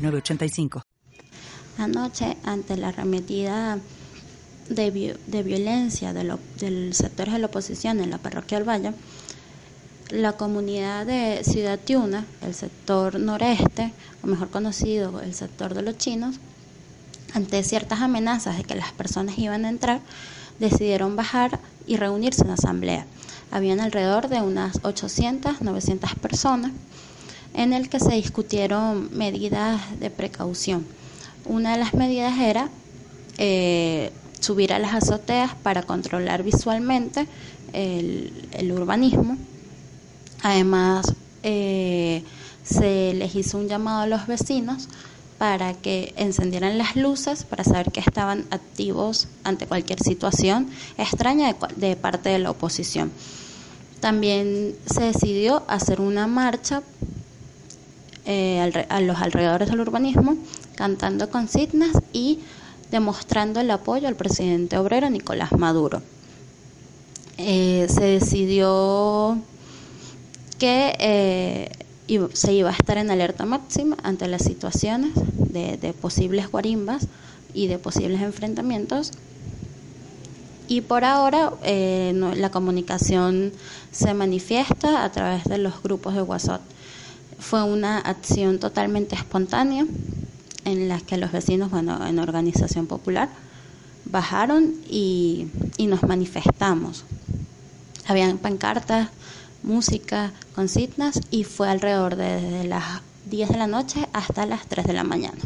906985. Anoche, ante la arremetida de, de violencia de del sector de la oposición en la parroquia del Valle, la comunidad de Ciudad Tiuna, el sector noreste, o mejor conocido el sector de los chinos, ante ciertas amenazas de que las personas iban a entrar, decidieron bajar y reunirse en asamblea. Habían alrededor de unas 800, 900 personas en el que se discutieron medidas de precaución. Una de las medidas era eh, subir a las azoteas para controlar visualmente el, urbanismo. Además, eh, se les hizo un llamado a los vecinos para que encendieran las luces para saber que estaban activos ante cualquier situación extraña de, parte de la oposición. También se decidió hacer una marcha eh, a los alrededores del urbanismo, cantando consignas y demostrando el apoyo al presidente obrero Nicolás Maduro. Eh, se decidió que eh, se iba a estar en alerta máxima ante las situaciones de, posibles guarimbas y de posibles enfrentamientos. Y por ahora la comunicación se manifiesta a través de los grupos de WhatsApp. Fue una acción totalmente espontánea en la que los vecinos, bueno, en organización popular, bajaron y, y nos manifestamos. Habían pancartas música, consignas y fue alrededor de, las 10 de la noche hasta las 3 de la mañana.